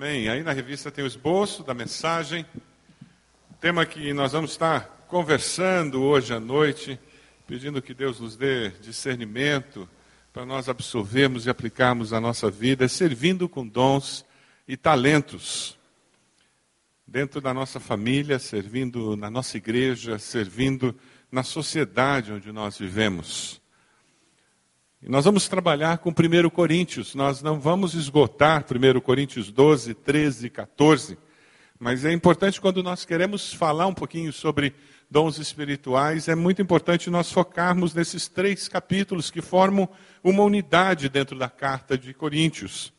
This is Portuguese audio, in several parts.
Amém. Aí na revista tem o esboço da mensagem, tema que nós vamos estar conversando hoje à noite, pedindo que Deus nos dê discernimento para nós absorvermos e aplicarmos a nossa vida, servindo com dons e talentos. Dentro da nossa família, servindo na nossa igreja, servindo na sociedade onde nós vivemos. Nós vamos trabalhar com 1 Coríntios, nós não vamos esgotar 1 Coríntios 12, 13, 14, mas é importante quando nós queremos falar um pouquinho sobre dons espirituais, é muito importante nós focarmos nesses três capítulos que formam uma unidade dentro da carta de Coríntios.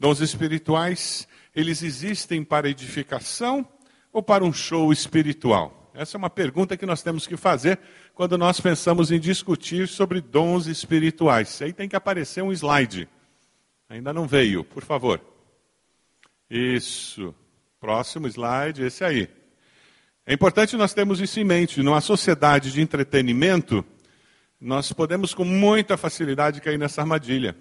Dons espirituais, eles existem para edificação ou para um show espiritual? Essa é uma pergunta que nós temos que fazer quando nós pensamos em discutir sobre dons espirituais. Aí tem que aparecer um slide. Ainda não veio, por favor. Isso. Próximo slide, esse aí. É importante nós termos isso em mente. Numa sociedade de entretenimento, nós podemos com muita facilidade cair nessa armadilha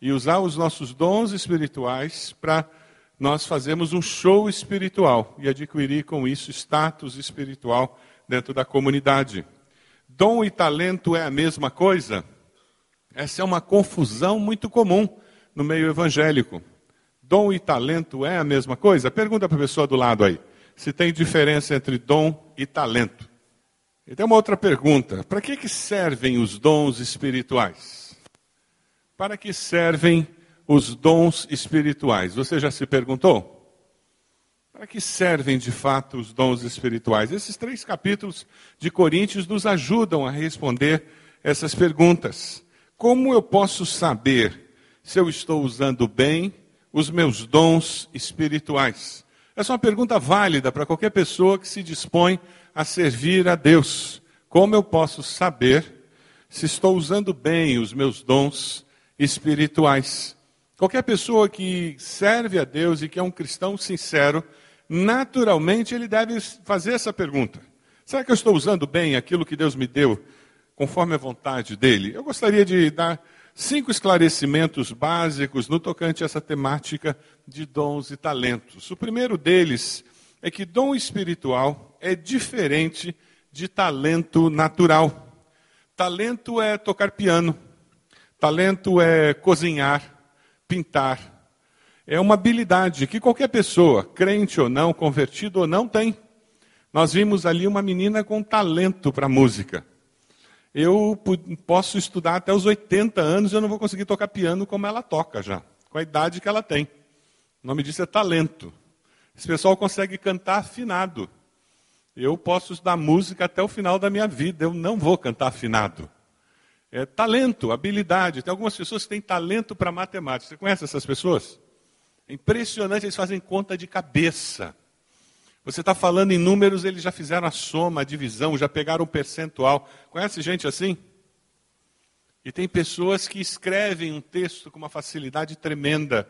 e usar os nossos dons espirituais para nós fazemos um show espiritual e adquirir com isso status espiritual dentro da comunidade. Dom e talento é a mesma coisa? Essa é uma confusão muito comum no meio evangélico. Dom e talento é a mesma coisa? Pergunta para a pessoa do lado aí, se tem diferença entre dom e talento. E tem uma outra pergunta: para que, que servem os dons espirituais? Para que servem os dons espirituais. Você já se perguntou? Para que servem de fato os dons espirituais? Esses três capítulos de Coríntios nos ajudam a responder essas perguntas. Como eu posso saber se eu estou usando bem os meus dons espirituais? Essa é uma pergunta válida para qualquer pessoa que se dispõe a servir a Deus. Como eu posso saber se estou usando bem os meus dons espirituais? Qualquer pessoa que serve a Deus e que é um cristão sincero, naturalmente ele deve fazer essa pergunta: será que eu estou usando bem aquilo que Deus me deu conforme a vontade dele? Eu gostaria de dar cinco esclarecimentos básicos no tocante a essa temática de dons e talentos. O primeiro deles é que dom espiritual é diferente de talento natural. Talento é tocar piano, talento é cozinhar, pintar. É uma habilidade que qualquer pessoa, crente ou não, convertido ou não, tem. Nós vimos ali uma menina com talento para música. Eu posso estudar até os 80 anos e eu não vou conseguir tocar piano como ela toca já, com a idade que ela tem. O nome disso é talento. Esse pessoal consegue cantar afinado. Eu posso estudar música até o final da minha vida, eu não vou cantar afinado é, talento, habilidade. Tem algumas pessoas que têm talento para matemática. Você conhece essas pessoas? É impressionante, eles fazem conta de cabeça. Você está falando em números, eles já fizeram a soma, a divisão, já pegaram o percentual. Conhece gente assim? E tem pessoas que escrevem um texto com uma facilidade tremenda.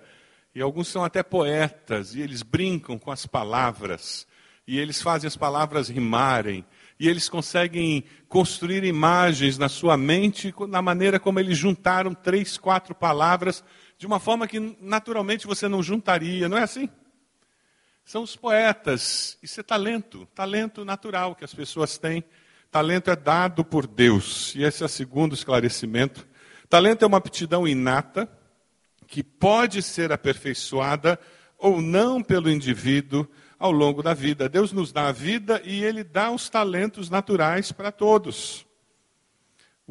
E alguns são até poetas, e eles brincam com as palavras. E eles fazem as palavras rimarem e eles conseguem construir imagens na sua mente na maneira como eles juntaram três, quatro palavras de uma forma que naturalmente você não juntaria, não é assim? São os poetas, isso é talento, talento natural que as pessoas têm. Talento é dado por Deus, e esse é o segundo esclarecimento. Talento é uma aptidão inata que pode ser aperfeiçoada ou não pelo indivíduo ao longo da vida. Deus nos dá a vida e Ele dá os talentos naturais para todos.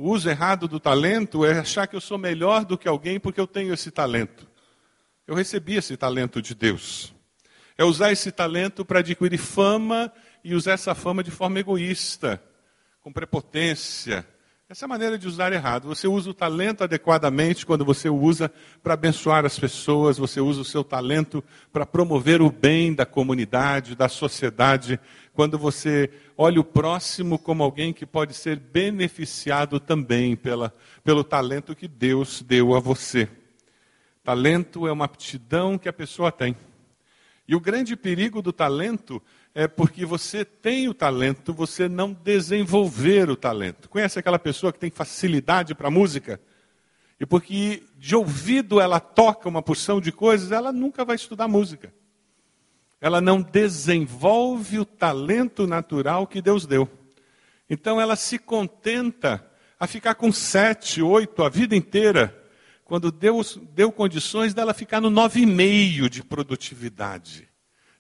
O uso errado do talento é achar que eu sou melhor do que alguém porque eu tenho esse talento. Eu recebi esse talento de Deus. É usar esse talento para adquirir fama e usar essa fama de forma egoísta, com prepotência, essa é a maneira de usar errado. Você usa o talento adequadamente quando você o usa para abençoar as pessoas, você usa o seu talento para promover o bem da comunidade, da sociedade, quando você olha o próximo como alguém que pode ser beneficiado também pela, pelo talento que Deus deu a você. Talento é uma aptidão que a pessoa tem. E o grande perigo do talento é porque você tem o talento, você não desenvolver o talento. Conhece aquela pessoa que tem facilidade para música? e porque de ouvido ela toca uma porção de coisas, ela nunca vai estudar música. Ela não desenvolve o talento natural que Deus deu. Então ela se contenta a ficar com sete, oito a vida inteira, quando Deus deu condições dela ficar no nove e meio de produtividade,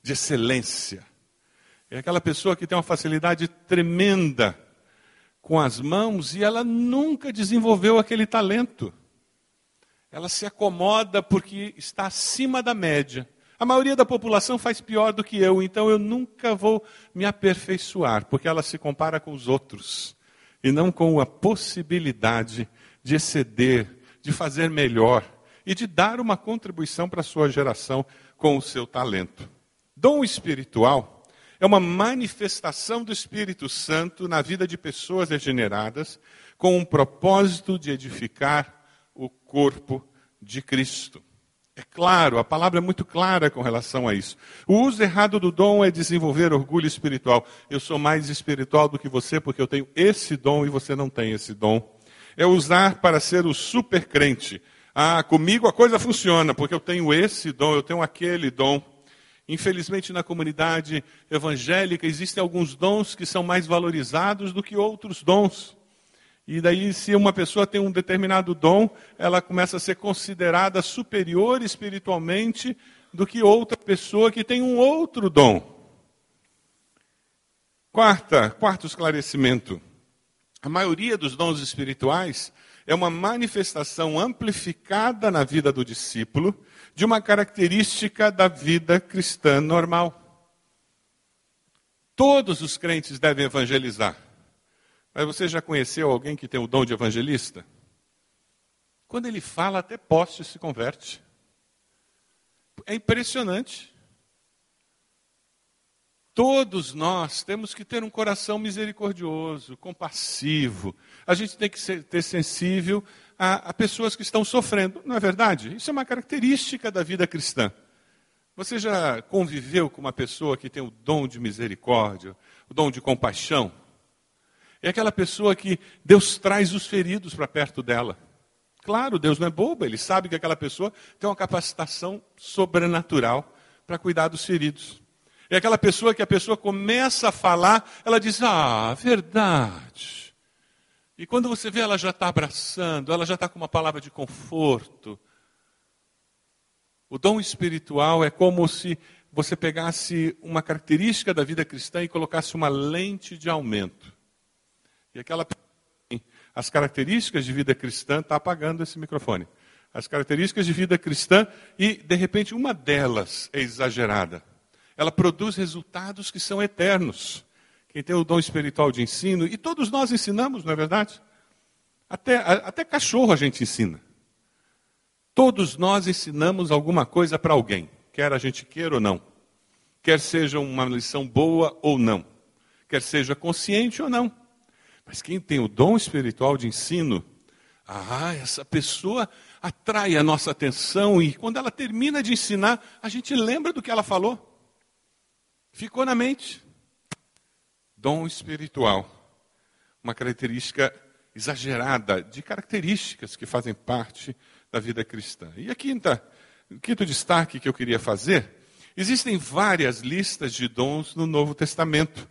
de excelência. É aquela pessoa que tem uma facilidade tremenda com as mãos e ela nunca desenvolveu aquele talento ela se acomoda porque está acima da média. A maioria da população faz pior do que eu, então eu nunca vou me aperfeiçoar, porque ela se compara com os outros e não com a possibilidade de exceder, de fazer melhor e de dar uma contribuição para a sua geração com o seu talento. Dom espiritual é uma manifestação do Espírito Santo na vida de pessoas regeneradas com um propósito de edificar o corpo de Cristo. É claro, a palavra é muito clara com relação a isso. O uso errado do dom é desenvolver orgulho espiritual. Eu sou mais espiritual do que você porque eu tenho esse dom e você não tem esse dom. É usar para ser o super crente. Ah, comigo a coisa funciona porque eu tenho esse dom, eu tenho aquele dom. Infelizmente, na comunidade evangélica existem alguns dons que são mais valorizados do que outros dons. E daí, se uma pessoa tem um determinado dom, ela começa a ser considerada superior espiritualmente do que outra pessoa que tem um outro dom. Quarta, quarto esclarecimento. A maioria dos dons espirituais é uma manifestação amplificada na vida do discípulo de uma característica da vida cristã normal. Todos os crentes devem evangelizar. Mas você já conheceu alguém que tem o dom de evangelista? Quando ele fala, até poste se converte. É impressionante. Todos nós temos que ter um coração misericordioso, compassivo. A gente tem que ser, ter sensível a, a pessoas que estão sofrendo. Não é verdade? Isso é uma característica da vida cristã. Você já conviveu com uma pessoa que tem o dom de misericórdia, o dom de compaixão? É aquela pessoa que Deus traz os feridos para perto dela. Claro, Deus não é bobo, ele sabe que aquela pessoa tem uma capacitação sobrenatural para cuidar dos feridos. É aquela pessoa que a pessoa começa a falar, ela diz: Ah, verdade. E quando você vê, ela já está abraçando, ela já está com uma palavra de conforto. O dom espiritual é como se você pegasse uma característica da vida cristã e colocasse uma lente de aumento. E aquela as características de vida cristã está apagando esse microfone. As características de vida cristã e de repente uma delas é exagerada. Ela produz resultados que são eternos. Quem tem o dom espiritual de ensino, e todos nós ensinamos, não é verdade? Até, até cachorro a gente ensina. Todos nós ensinamos alguma coisa para alguém, quer a gente queira ou não. Quer seja uma lição boa ou não. Quer seja consciente ou não. Mas quem tem o dom espiritual de ensino, ah, essa pessoa atrai a nossa atenção e quando ela termina de ensinar, a gente lembra do que ela falou. Ficou na mente. Dom espiritual, uma característica exagerada de características que fazem parte da vida cristã. E a quinta, o quinto destaque que eu queria fazer, existem várias listas de dons no Novo Testamento.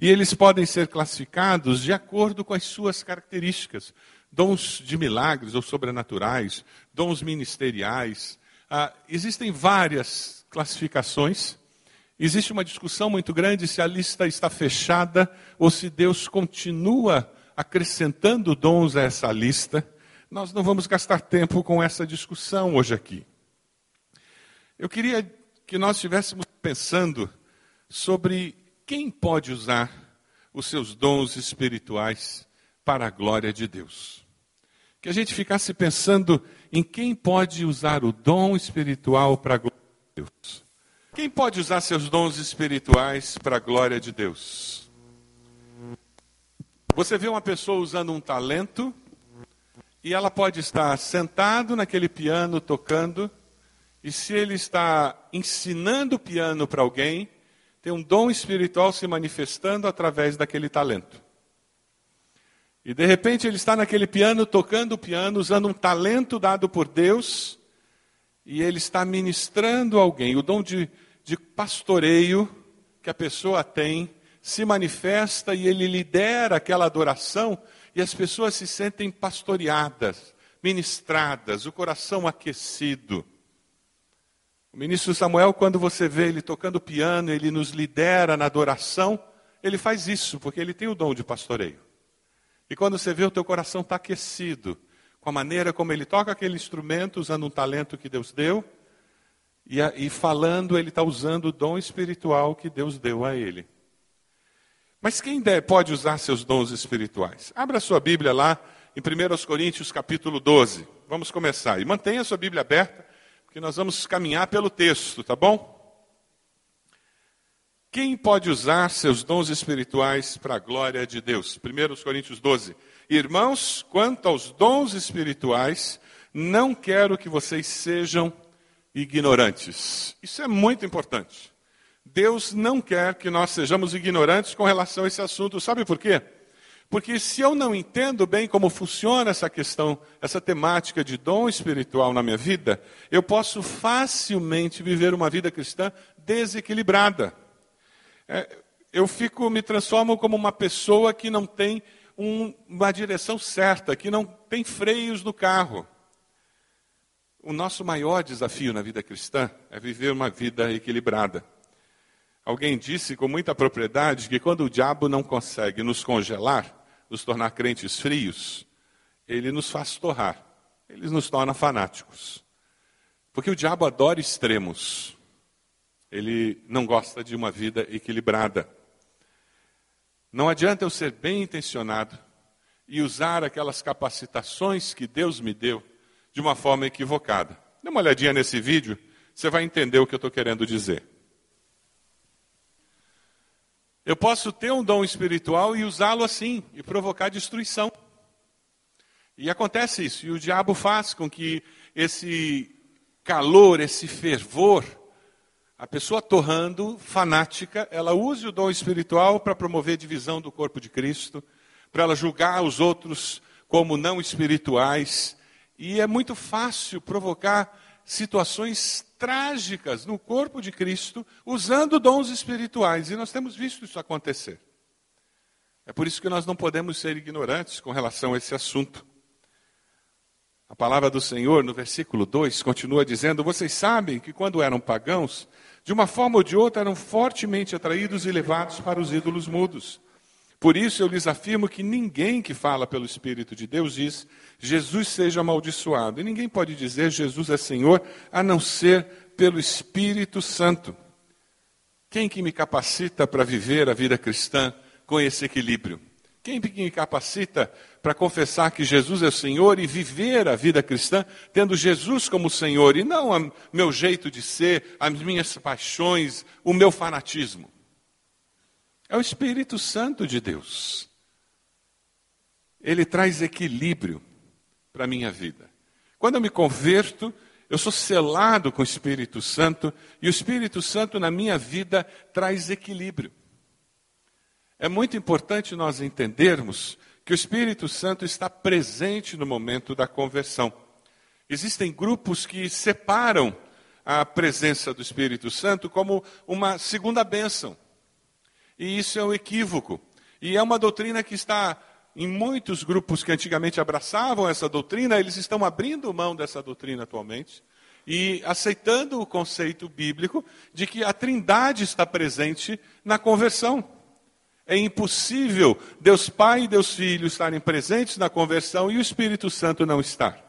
E eles podem ser classificados de acordo com as suas características. Dons de milagres ou sobrenaturais, dons ministeriais. Ah, existem várias classificações. Existe uma discussão muito grande se a lista está fechada ou se Deus continua acrescentando dons a essa lista. Nós não vamos gastar tempo com essa discussão hoje aqui. Eu queria que nós estivéssemos pensando sobre quem pode usar os seus dons espirituais para a glória de Deus? Que a gente ficasse pensando em quem pode usar o dom espiritual para a glória de Deus. Quem pode usar seus dons espirituais para a glória de Deus? Você vê uma pessoa usando um talento e ela pode estar sentado naquele piano tocando, e se ele está ensinando piano para alguém, tem um dom espiritual se manifestando através daquele talento. E de repente ele está naquele piano, tocando o piano, usando um talento dado por Deus, e ele está ministrando alguém. O dom de, de pastoreio que a pessoa tem se manifesta e ele lidera aquela adoração, e as pessoas se sentem pastoreadas, ministradas, o coração aquecido. O ministro Samuel, quando você vê ele tocando piano, ele nos lidera na adoração, ele faz isso, porque ele tem o dom de pastoreio. E quando você vê o teu coração está aquecido, com a maneira como ele toca aquele instrumento, usando um talento que Deus deu, e, a, e falando, ele está usando o dom espiritual que Deus deu a ele. Mas quem pode usar seus dons espirituais? Abra sua Bíblia lá em 1 Coríntios capítulo 12. Vamos começar. E mantenha sua Bíblia aberta, porque nós vamos caminhar pelo texto, tá bom? Quem pode usar seus dons espirituais para a glória de Deus? 1 Coríntios 12. Irmãos, quanto aos dons espirituais, não quero que vocês sejam ignorantes. Isso é muito importante. Deus não quer que nós sejamos ignorantes com relação a esse assunto. Sabe por quê? Porque se eu não entendo bem como funciona essa questão, essa temática de dom espiritual na minha vida, eu posso facilmente viver uma vida cristã desequilibrada é, eu fico, me transformo como uma pessoa que não tem um, uma direção certa, que não tem freios no carro. O nosso maior desafio na vida cristã é viver uma vida equilibrada. Alguém disse com muita propriedade que quando o diabo não consegue nos congelar, nos tornar crentes frios, ele nos faz torrar, ele nos torna fanáticos. Porque o diabo adora extremos. Ele não gosta de uma vida equilibrada. Não adianta eu ser bem intencionado e usar aquelas capacitações que Deus me deu de uma forma equivocada. Dê uma olhadinha nesse vídeo, você vai entender o que eu estou querendo dizer. Eu posso ter um dom espiritual e usá-lo assim, e provocar destruição. E acontece isso, e o diabo faz com que esse calor, esse fervor, a pessoa torrando, fanática, ela use o dom espiritual para promover divisão do corpo de Cristo, para ela julgar os outros como não espirituais. E é muito fácil provocar situações trágicas no corpo de Cristo usando dons espirituais. E nós temos visto isso acontecer. É por isso que nós não podemos ser ignorantes com relação a esse assunto. A palavra do Senhor, no versículo 2, continua dizendo: Vocês sabem que quando eram pagãos, de uma forma ou de outra, eram fortemente atraídos e levados para os ídolos mudos. Por isso eu lhes afirmo que ninguém que fala pelo Espírito de Deus diz Jesus seja amaldiçoado. E ninguém pode dizer Jesus é Senhor a não ser pelo Espírito Santo. Quem que me capacita para viver a vida cristã com esse equilíbrio? Quem me capacita para confessar que Jesus é o Senhor e viver a vida cristã tendo Jesus como Senhor e não o meu jeito de ser, as minhas paixões, o meu fanatismo? É o Espírito Santo de Deus. Ele traz equilíbrio para a minha vida. Quando eu me converto, eu sou selado com o Espírito Santo e o Espírito Santo na minha vida traz equilíbrio. É muito importante nós entendermos que o Espírito Santo está presente no momento da conversão. Existem grupos que separam a presença do Espírito Santo como uma segunda bênção. E isso é um equívoco. E é uma doutrina que está em muitos grupos que antigamente abraçavam essa doutrina, eles estão abrindo mão dessa doutrina atualmente e aceitando o conceito bíblico de que a Trindade está presente na conversão. É impossível Deus Pai e Deus Filho estarem presentes na conversão e o Espírito Santo não estar.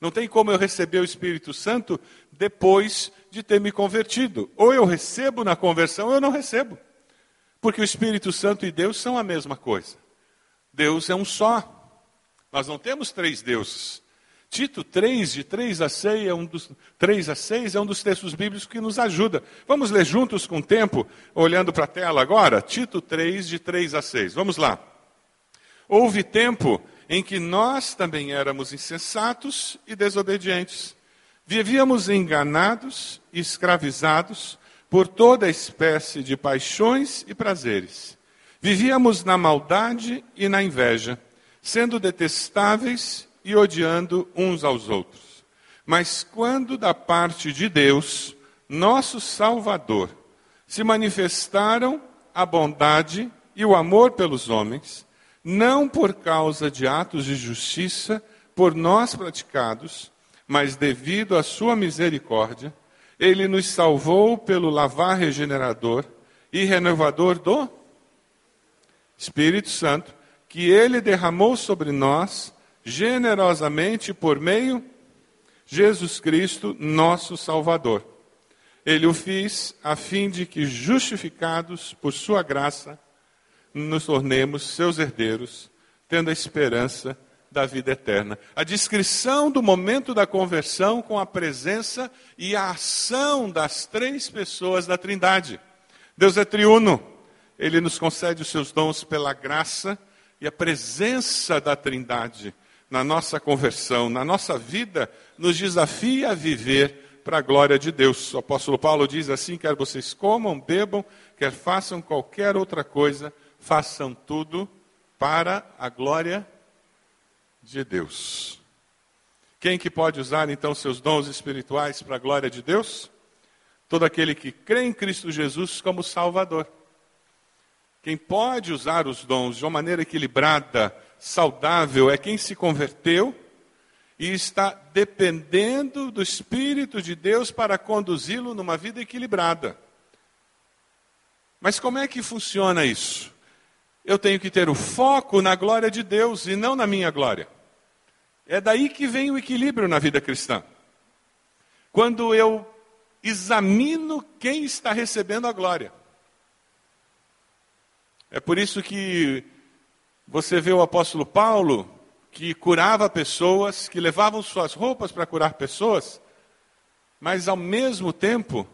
Não tem como eu receber o Espírito Santo depois de ter me convertido. Ou eu recebo na conversão ou eu não recebo. Porque o Espírito Santo e Deus são a mesma coisa. Deus é um só. Nós não temos três deuses. Tito 3, de 3 a 6, é um dos, 3 a 6 é um dos textos bíblicos que nos ajuda. Vamos ler juntos com o tempo, olhando para a tela agora? Tito 3, de 3 a 6. Vamos lá. Houve tempo em que nós também éramos insensatos e desobedientes. Vivíamos enganados e escravizados por toda espécie de paixões e prazeres. Vivíamos na maldade e na inveja sendo detestáveis e odiando uns aos outros. Mas quando da parte de Deus, nosso Salvador, se manifestaram a bondade e o amor pelos homens, não por causa de atos de justiça por nós praticados, mas devido à sua misericórdia, ele nos salvou pelo lavar regenerador e renovador do Espírito Santo, que ele derramou sobre nós generosamente por meio Jesus Cristo, nosso Salvador. Ele o fez a fim de que, justificados por sua graça, nos tornemos seus herdeiros, tendo a esperança da vida eterna. A descrição do momento da conversão com a presença e a ação das três pessoas da Trindade. Deus é triuno. Ele nos concede os seus dons pela graça e a presença da Trindade na nossa conversão, na nossa vida, nos desafia a viver para a glória de Deus. O apóstolo Paulo diz assim: quer vocês comam, bebam, quer façam qualquer outra coisa, façam tudo para a glória de Deus. Quem que pode usar então seus dons espirituais para a glória de Deus? Todo aquele que crê em Cristo Jesus como Salvador. Quem pode usar os dons de uma maneira equilibrada, saudável, é quem se converteu e está dependendo do Espírito de Deus para conduzi-lo numa vida equilibrada. Mas como é que funciona isso? Eu tenho que ter o foco na glória de Deus e não na minha glória. É daí que vem o equilíbrio na vida cristã. Quando eu examino quem está recebendo a glória. É por isso que você vê o apóstolo Paulo, que curava pessoas, que levavam suas roupas para curar pessoas, mas ao mesmo tempo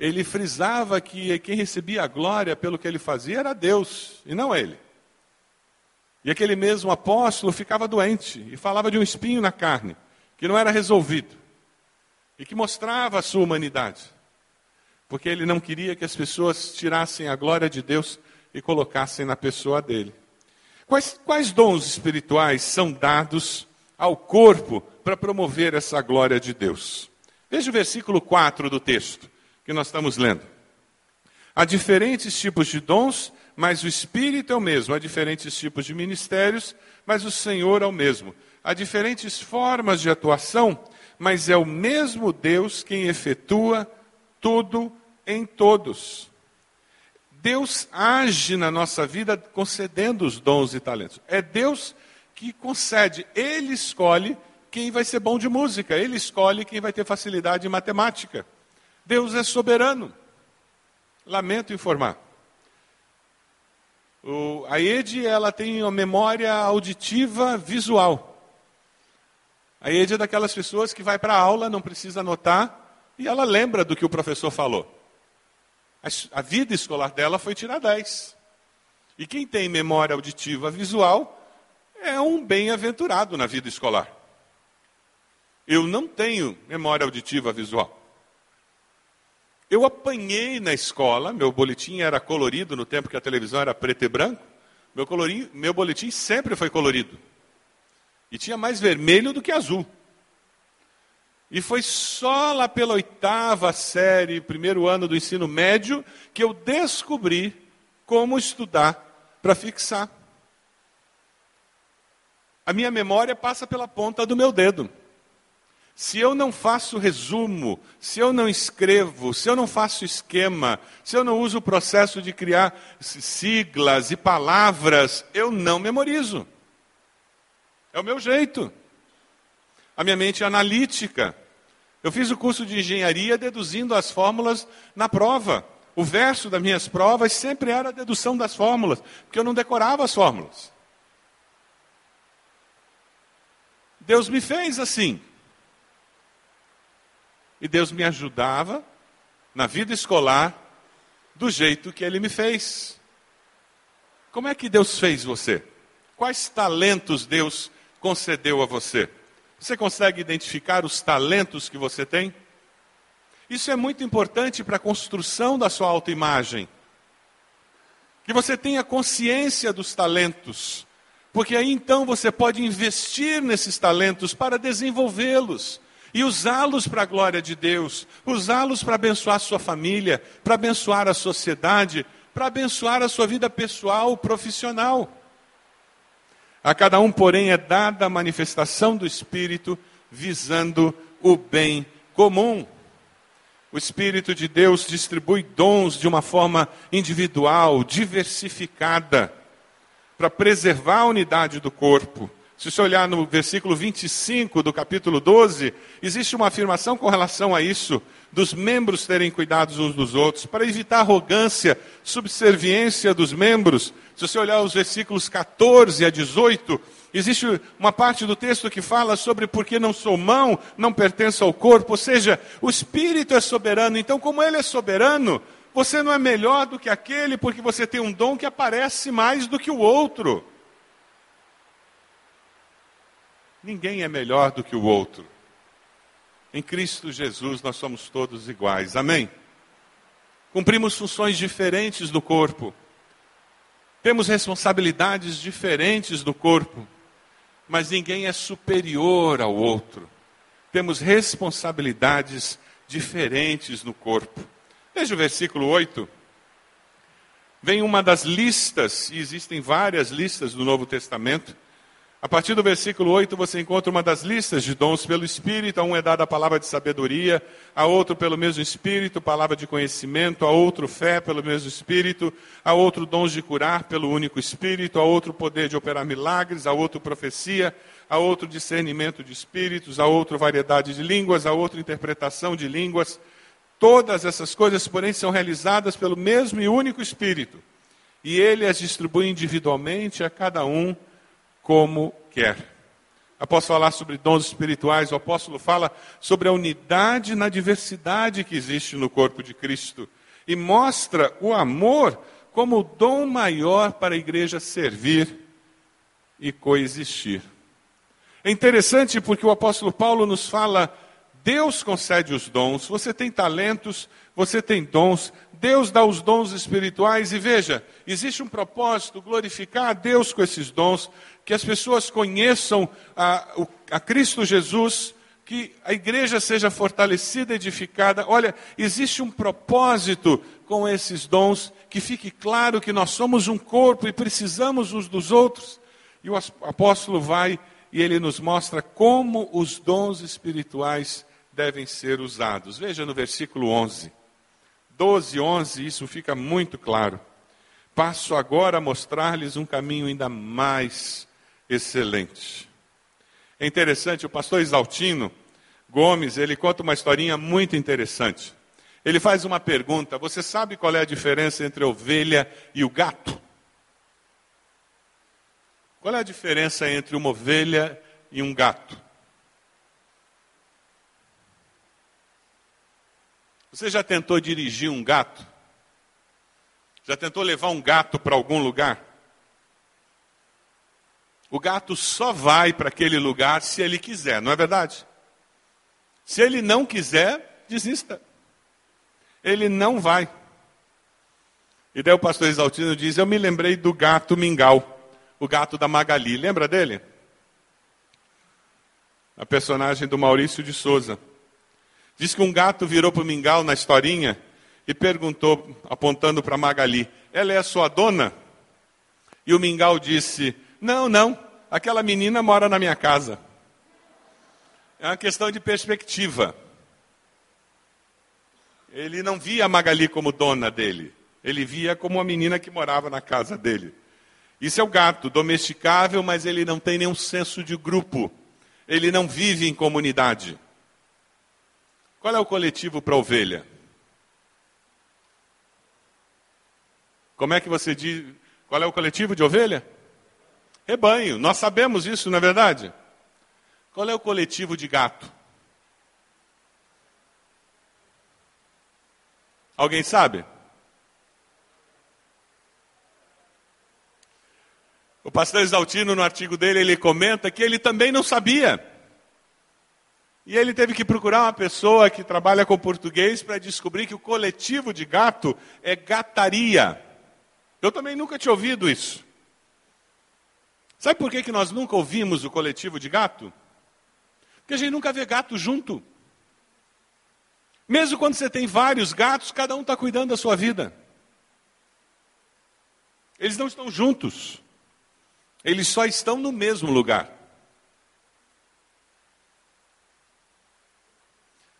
ele frisava que quem recebia a glória pelo que ele fazia era Deus e não ele. E aquele mesmo apóstolo ficava doente e falava de um espinho na carne, que não era resolvido, e que mostrava a sua humanidade, porque ele não queria que as pessoas tirassem a glória de Deus e colocassem na pessoa dele. Quais, quais dons espirituais são dados ao corpo para promover essa glória de Deus? Veja o versículo 4 do texto que nós estamos lendo. Há diferentes tipos de dons, mas o Espírito é o mesmo. Há diferentes tipos de ministérios, mas o Senhor é o mesmo. Há diferentes formas de atuação, mas é o mesmo Deus quem efetua tudo em todos. Deus age na nossa vida concedendo os dons e talentos. É Deus que concede, Ele escolhe quem vai ser bom de música, Ele escolhe quem vai ter facilidade em matemática. Deus é soberano. Lamento informar. O, a ED ela tem uma memória auditiva visual. A ED é daquelas pessoas que vai para a aula, não precisa anotar, e ela lembra do que o professor falou. A, a vida escolar dela foi tirar 10. E quem tem memória auditiva visual é um bem-aventurado na vida escolar. Eu não tenho memória auditiva visual. Eu apanhei na escola, meu boletim era colorido no tempo que a televisão era preto e branco. Meu, colorinho, meu boletim sempre foi colorido. E tinha mais vermelho do que azul. E foi só lá pela oitava série, primeiro ano do ensino médio, que eu descobri como estudar para fixar. A minha memória passa pela ponta do meu dedo. Se eu não faço resumo, se eu não escrevo, se eu não faço esquema, se eu não uso o processo de criar siglas e palavras, eu não memorizo. É o meu jeito. A minha mente é analítica. Eu fiz o curso de engenharia deduzindo as fórmulas na prova. O verso das minhas provas sempre era a dedução das fórmulas, porque eu não decorava as fórmulas. Deus me fez assim. E Deus me ajudava na vida escolar do jeito que Ele me fez. Como é que Deus fez você? Quais talentos Deus concedeu a você? Você consegue identificar os talentos que você tem? Isso é muito importante para a construção da sua autoimagem. Que você tenha consciência dos talentos. Porque aí então você pode investir nesses talentos para desenvolvê-los e usá-los para a glória de Deus, usá-los para abençoar a sua família, para abençoar a sociedade, para abençoar a sua vida pessoal, profissional. A cada um, porém, é dada a manifestação do Espírito visando o bem comum. O Espírito de Deus distribui dons de uma forma individual, diversificada, para preservar a unidade do corpo. Se você olhar no versículo 25 do capítulo 12, existe uma afirmação com relação a isso, dos membros terem cuidados uns dos outros, para evitar arrogância, subserviência dos membros. Se você olhar os versículos 14 a 18, existe uma parte do texto que fala sobre porque não sou mão, não pertenço ao corpo, ou seja, o Espírito é soberano, então, como ele é soberano, você não é melhor do que aquele porque você tem um dom que aparece mais do que o outro. Ninguém é melhor do que o outro. Em Cristo Jesus nós somos todos iguais. Amém? Cumprimos funções diferentes do corpo. Temos responsabilidades diferentes do corpo. Mas ninguém é superior ao outro. Temos responsabilidades diferentes no corpo. Veja o versículo 8. Vem uma das listas, e existem várias listas do Novo Testamento a partir do versículo 8 você encontra uma das listas de dons pelo Espírito. A um é dada a palavra de sabedoria, a outro pelo mesmo Espírito, palavra de conhecimento, a outro fé pelo mesmo Espírito, a outro dons de curar pelo único Espírito, a outro poder de operar milagres, a outro profecia, a outro discernimento de espíritos, a outro variedade de línguas, a outro interpretação de línguas. Todas essas coisas, porém, são realizadas pelo mesmo e único Espírito. E ele as distribui individualmente a cada um como quer. Após falar sobre dons espirituais, o apóstolo fala sobre a unidade na diversidade que existe no corpo de Cristo e mostra o amor como o dom maior para a igreja servir e coexistir. É interessante porque o apóstolo Paulo nos fala: Deus concede os dons, você tem talentos, você tem dons, Deus dá os dons espirituais e veja, existe um propósito, glorificar a Deus com esses dons, que as pessoas conheçam a, a Cristo Jesus, que a igreja seja fortalecida, edificada. Olha, existe um propósito com esses dons, que fique claro que nós somos um corpo e precisamos uns dos outros. E o apóstolo vai e ele nos mostra como os dons espirituais devem ser usados. Veja no versículo 11. 12, 11, isso fica muito claro. Passo agora a mostrar-lhes um caminho ainda mais excelente. É interessante, o pastor Exaltino Gomes, ele conta uma historinha muito interessante. Ele faz uma pergunta: Você sabe qual é a diferença entre a ovelha e o gato? Qual é a diferença entre uma ovelha e um gato? Você já tentou dirigir um gato? Já tentou levar um gato para algum lugar? O gato só vai para aquele lugar se ele quiser, não é verdade? Se ele não quiser, desista. Ele não vai. E daí o pastor Exaltino diz: Eu me lembrei do gato mingau, o gato da Magali. Lembra dele? A personagem do Maurício de Souza. Diz que um gato virou para o mingau na historinha e perguntou, apontando para Magali: Ela é a sua dona? E o mingau disse: Não, não, aquela menina mora na minha casa. É uma questão de perspectiva. Ele não via a Magali como dona dele, ele via como uma menina que morava na casa dele. Isso é o gato, domesticável, mas ele não tem nenhum senso de grupo. Ele não vive em comunidade. Qual é o coletivo para ovelha? Como é que você diz? Qual é o coletivo de ovelha? Rebanho. Nós sabemos isso, não é verdade? Qual é o coletivo de gato? Alguém sabe? O pastor Exaltino, no artigo dele, ele comenta que ele também não sabia. E ele teve que procurar uma pessoa que trabalha com português para descobrir que o coletivo de gato é gataria. Eu também nunca tinha ouvido isso. Sabe por que, que nós nunca ouvimos o coletivo de gato? Porque a gente nunca vê gato junto. Mesmo quando você tem vários gatos, cada um está cuidando da sua vida. Eles não estão juntos. Eles só estão no mesmo lugar.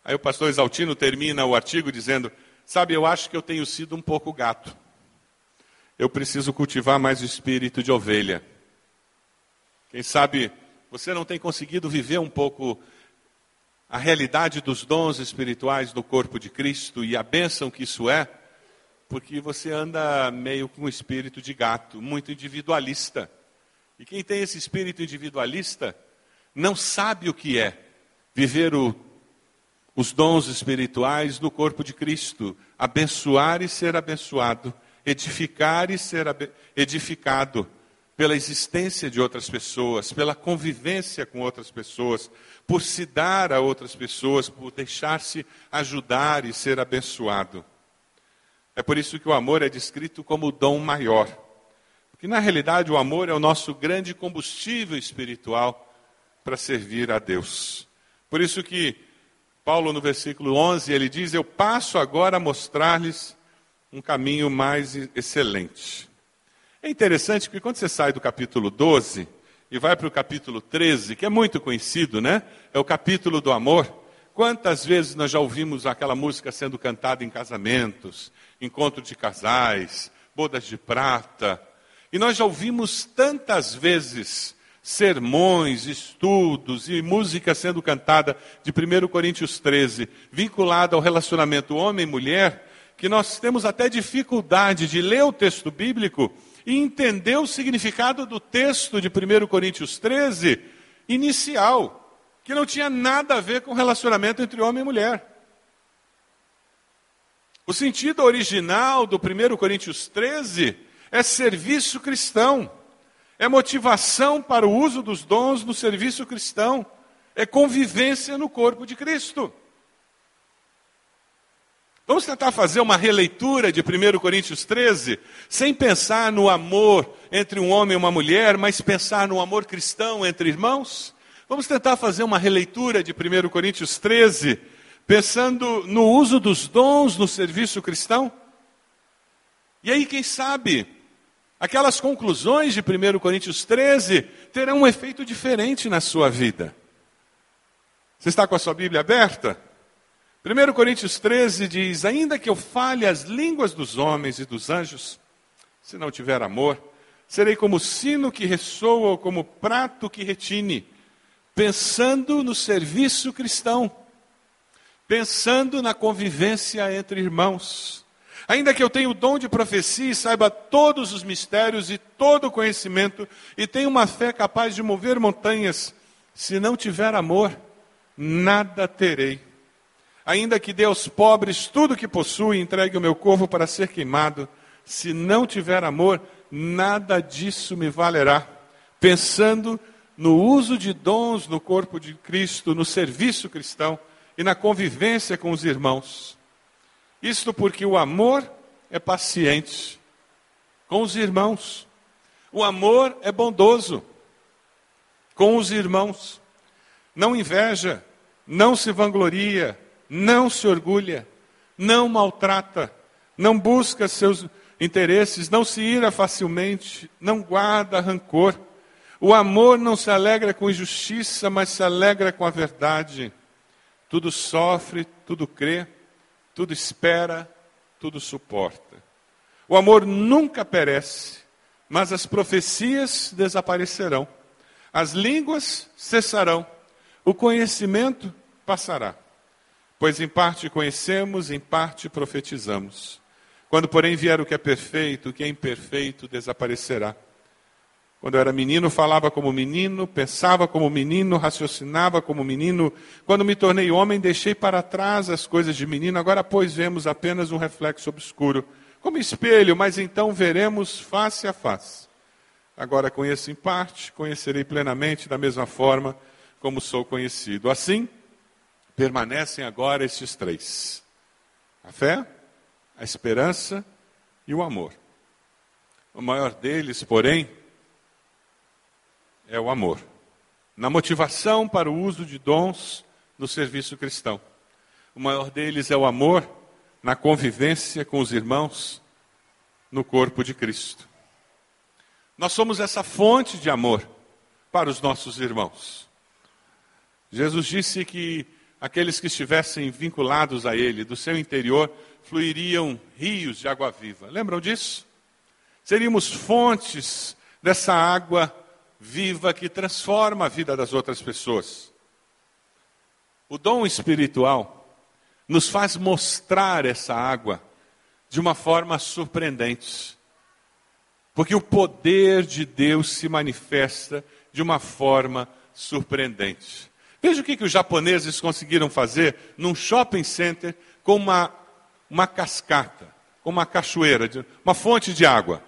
Aí o pastor Exaltino termina o artigo dizendo: Sabe, eu acho que eu tenho sido um pouco gato. Eu preciso cultivar mais o espírito de ovelha. Quem sabe você não tem conseguido viver um pouco a realidade dos dons espirituais do corpo de Cristo e a bênção que isso é, porque você anda meio com o espírito de gato, muito individualista. E quem tem esse espírito individualista não sabe o que é viver o, os dons espirituais do corpo de Cristo, abençoar e ser abençoado, edificar e ser edificado pela existência de outras pessoas, pela convivência com outras pessoas, por se dar a outras pessoas, por deixar-se ajudar e ser abençoado. É por isso que o amor é descrito como o dom maior. Porque na realidade o amor é o nosso grande combustível espiritual para servir a Deus. Por isso que Paulo no versículo 11 ele diz: "Eu passo agora a mostrar-lhes um caminho mais excelente". É interessante que quando você sai do capítulo 12 e vai para o capítulo 13, que é muito conhecido, né? É o capítulo do amor. Quantas vezes nós já ouvimos aquela música sendo cantada em casamentos, encontro de casais, bodas de prata. E nós já ouvimos tantas vezes sermões, estudos e música sendo cantada de 1 Coríntios 13, vinculada ao relacionamento homem-mulher, que nós temos até dificuldade de ler o texto bíblico e entender o significado do texto de 1 Coríntios 13, inicial, que não tinha nada a ver com o relacionamento entre homem e mulher. O sentido original do 1 Coríntios 13 é serviço cristão, é motivação para o uso dos dons no serviço cristão, é convivência no corpo de Cristo. Vamos tentar fazer uma releitura de 1 Coríntios 13, sem pensar no amor entre um homem e uma mulher, mas pensar no amor cristão entre irmãos? Vamos tentar fazer uma releitura de 1 Coríntios 13, pensando no uso dos dons no serviço cristão? E aí, quem sabe, aquelas conclusões de 1 Coríntios 13 terão um efeito diferente na sua vida. Você está com a sua Bíblia aberta? 1 Coríntios 13 diz: Ainda que eu fale as línguas dos homens e dos anjos, se não tiver amor, serei como sino que ressoa ou como prato que retine, pensando no serviço cristão pensando na convivência entre irmãos. Ainda que eu tenha o dom de profecia e saiba todos os mistérios e todo o conhecimento, e tenha uma fé capaz de mover montanhas, se não tiver amor, nada terei. Ainda que dê aos pobres tudo que possui entregue o meu corpo para ser queimado, se não tiver amor, nada disso me valerá. Pensando no uso de dons no corpo de Cristo, no serviço cristão, e na convivência com os irmãos. Isto porque o amor é paciente com os irmãos. O amor é bondoso com os irmãos. Não inveja, não se vangloria, não se orgulha, não maltrata, não busca seus interesses, não se ira facilmente, não guarda rancor. O amor não se alegra com injustiça, mas se alegra com a verdade tudo sofre, tudo crê, tudo espera, tudo suporta. O amor nunca perece, mas as profecias desaparecerão, as línguas cessarão, o conhecimento passará. Pois em parte conhecemos, em parte profetizamos. Quando, porém, vier o que é perfeito, o que é imperfeito desaparecerá. Quando eu era menino, falava como menino, pensava como menino, raciocinava como menino. Quando me tornei homem, deixei para trás as coisas de menino. Agora, pois, vemos apenas um reflexo obscuro, como espelho, mas então veremos face a face. Agora conheço em parte, conhecerei plenamente da mesma forma como sou conhecido. Assim, permanecem agora estes três: a fé, a esperança e o amor. O maior deles, porém, é o amor. Na motivação para o uso de dons no serviço cristão. O maior deles é o amor na convivência com os irmãos no corpo de Cristo. Nós somos essa fonte de amor para os nossos irmãos. Jesus disse que aqueles que estivessem vinculados a Ele, do seu interior, fluiriam rios de água viva. Lembram disso? Seríamos fontes dessa água viva que transforma a vida das outras pessoas. O dom espiritual nos faz mostrar essa água de uma forma surpreendente. Porque o poder de Deus se manifesta de uma forma surpreendente. Veja o que, que os japoneses conseguiram fazer num shopping center com uma, uma cascata, com uma cachoeira, uma fonte de água.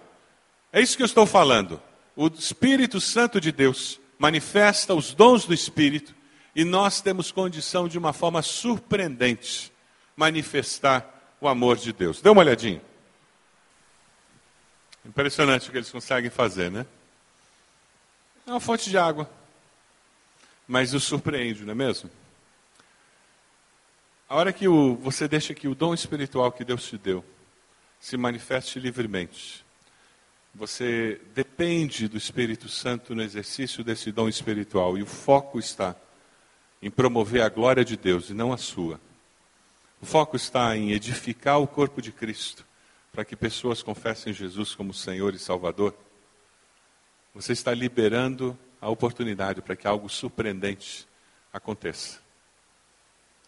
É isso que eu estou falando. O Espírito Santo de Deus manifesta os dons do Espírito e nós temos condição de uma forma surpreendente manifestar o amor de Deus. Dê uma olhadinha. Impressionante o que eles conseguem fazer, né? É uma fonte de água. Mas o surpreende, não é mesmo? A hora que o, você deixa que o dom espiritual que Deus te deu se manifeste livremente, você depende do Espírito Santo no exercício desse dom espiritual e o foco está em promover a glória de Deus e não a sua. O foco está em edificar o corpo de Cristo, para que pessoas confessem Jesus como Senhor e Salvador. Você está liberando a oportunidade para que algo surpreendente aconteça.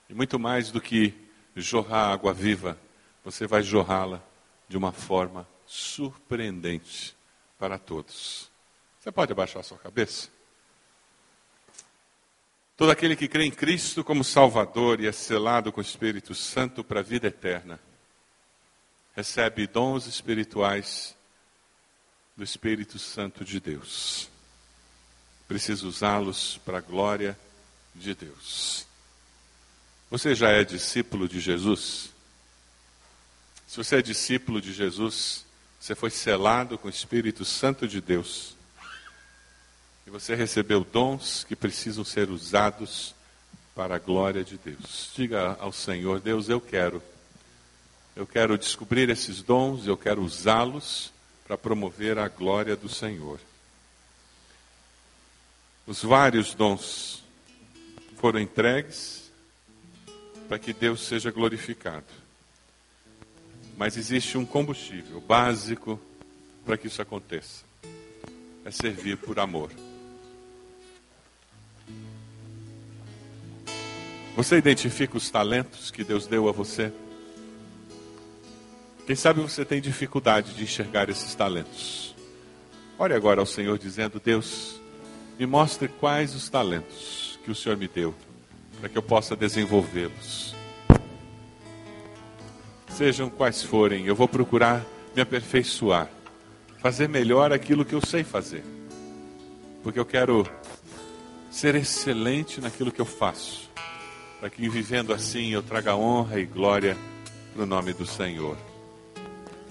E muito mais do que jorrar água viva, você vai jorrá-la de uma forma surpreendente para todos. Você pode abaixar sua cabeça? Todo aquele que crê em Cristo como Salvador e é selado com o Espírito Santo para a vida eterna, recebe dons espirituais do Espírito Santo de Deus. Precisa usá-los para a glória de Deus. Você já é discípulo de Jesus? Se você é discípulo de Jesus, você foi selado com o Espírito Santo de Deus e você recebeu dons que precisam ser usados para a glória de Deus. Diga ao Senhor: Deus, eu quero. Eu quero descobrir esses dons, eu quero usá-los para promover a glória do Senhor. Os vários dons foram entregues para que Deus seja glorificado. Mas existe um combustível básico para que isso aconteça: é servir por amor. Você identifica os talentos que Deus deu a você? Quem sabe você tem dificuldade de enxergar esses talentos. Olhe agora ao Senhor dizendo: Deus, me mostre quais os talentos que o Senhor me deu, para que eu possa desenvolvê-los. Sejam quais forem, eu vou procurar me aperfeiçoar, fazer melhor aquilo que eu sei fazer, porque eu quero ser excelente naquilo que eu faço para que vivendo assim eu traga honra e glória no nome do Senhor.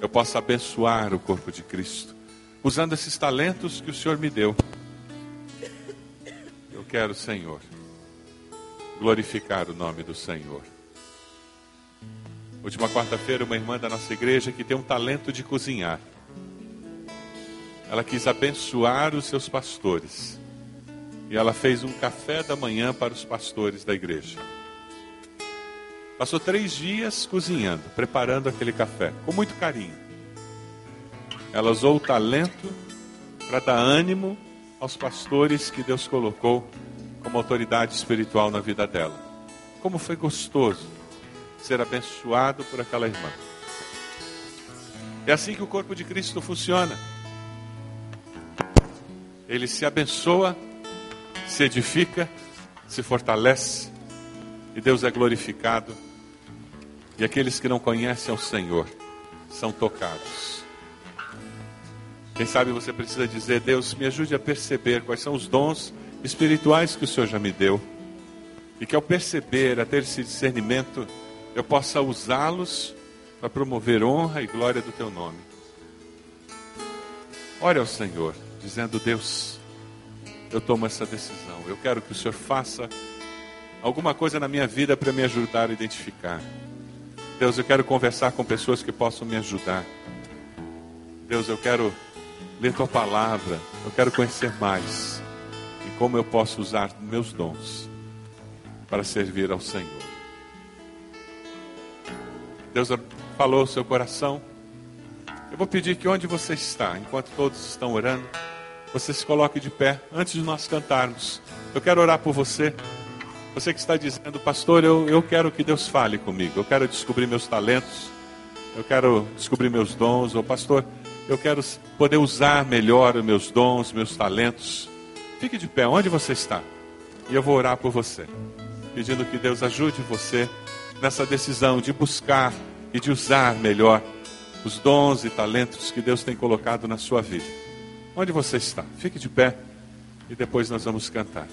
Eu possa abençoar o corpo de Cristo, usando esses talentos que o Senhor me deu. Eu quero, Senhor, glorificar o nome do Senhor. Última quarta-feira, uma irmã da nossa igreja que tem um talento de cozinhar. Ela quis abençoar os seus pastores. E ela fez um café da manhã para os pastores da igreja. Passou três dias cozinhando, preparando aquele café, com muito carinho. Ela usou o talento para dar ânimo aos pastores que Deus colocou como autoridade espiritual na vida dela. Como foi gostoso ser abençoado por aquela irmã. É assim que o corpo de Cristo funciona. Ele se abençoa, se edifica, se fortalece e Deus é glorificado. E aqueles que não conhecem ao Senhor são tocados. Quem sabe você precisa dizer: Deus, me ajude a perceber quais são os dons espirituais que o Senhor já me deu. E que ao perceber, a ter esse discernimento, eu possa usá-los para promover honra e glória do teu nome. Ore ao Senhor, dizendo: Deus, eu tomo essa decisão. Eu quero que o Senhor faça alguma coisa na minha vida para me ajudar a identificar. Deus, eu quero conversar com pessoas que possam me ajudar. Deus, eu quero ler tua palavra. Eu quero conhecer mais e como eu posso usar meus dons para servir ao Senhor. Deus falou ao seu coração. Eu vou pedir que onde você está, enquanto todos estão orando, você se coloque de pé antes de nós cantarmos. Eu quero orar por você. Você que está dizendo, pastor, eu, eu quero que Deus fale comigo. Eu quero descobrir meus talentos. Eu quero descobrir meus dons. Ou, pastor, eu quero poder usar melhor os meus dons, meus talentos. Fique de pé onde você está. E eu vou orar por você. Pedindo que Deus ajude você nessa decisão de buscar e de usar melhor os dons e talentos que Deus tem colocado na sua vida. Onde você está? Fique de pé e depois nós vamos cantar.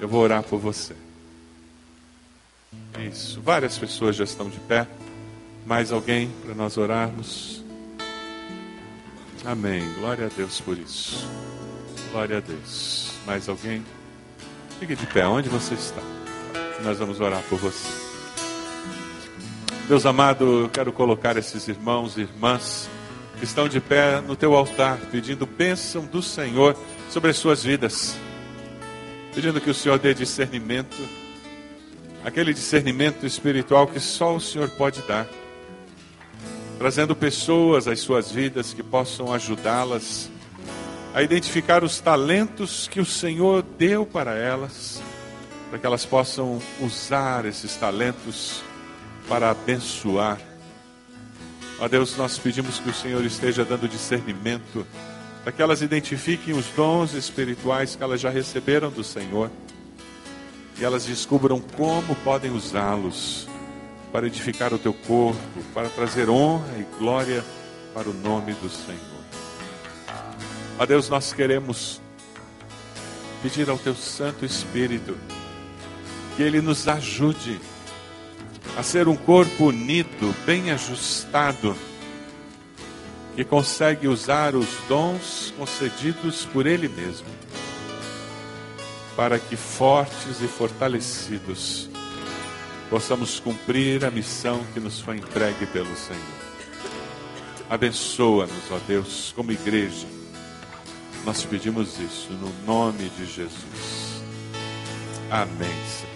Eu vou orar por você. Isso, várias pessoas já estão de pé. Mais alguém para nós orarmos? Amém. Glória a Deus por isso. Glória a Deus. Mais alguém? Fique de pé, onde você está? Nós vamos orar por você. Deus amado, eu quero colocar esses irmãos e irmãs que estão de pé no teu altar, pedindo bênção do Senhor sobre as suas vidas, pedindo que o Senhor dê discernimento, aquele discernimento espiritual que só o Senhor pode dar, trazendo pessoas às suas vidas que possam ajudá-las a identificar os talentos que o Senhor deu para elas, para que elas possam usar esses talentos para abençoar. Ó Deus, nós pedimos que o Senhor esteja dando discernimento para que elas identifiquem os dons espirituais que elas já receberam do Senhor e elas descubram como podem usá-los para edificar o teu corpo, para trazer honra e glória para o nome do Senhor. Ó Deus, nós queremos pedir ao teu Santo Espírito que ele nos ajude a ser um corpo unido, bem ajustado, que consegue usar os dons concedidos por Ele mesmo, para que fortes e fortalecidos possamos cumprir a missão que nos foi entregue pelo Senhor. Abençoa-nos, ó Deus, como igreja. Nós pedimos isso no nome de Jesus. Amém. Senhor.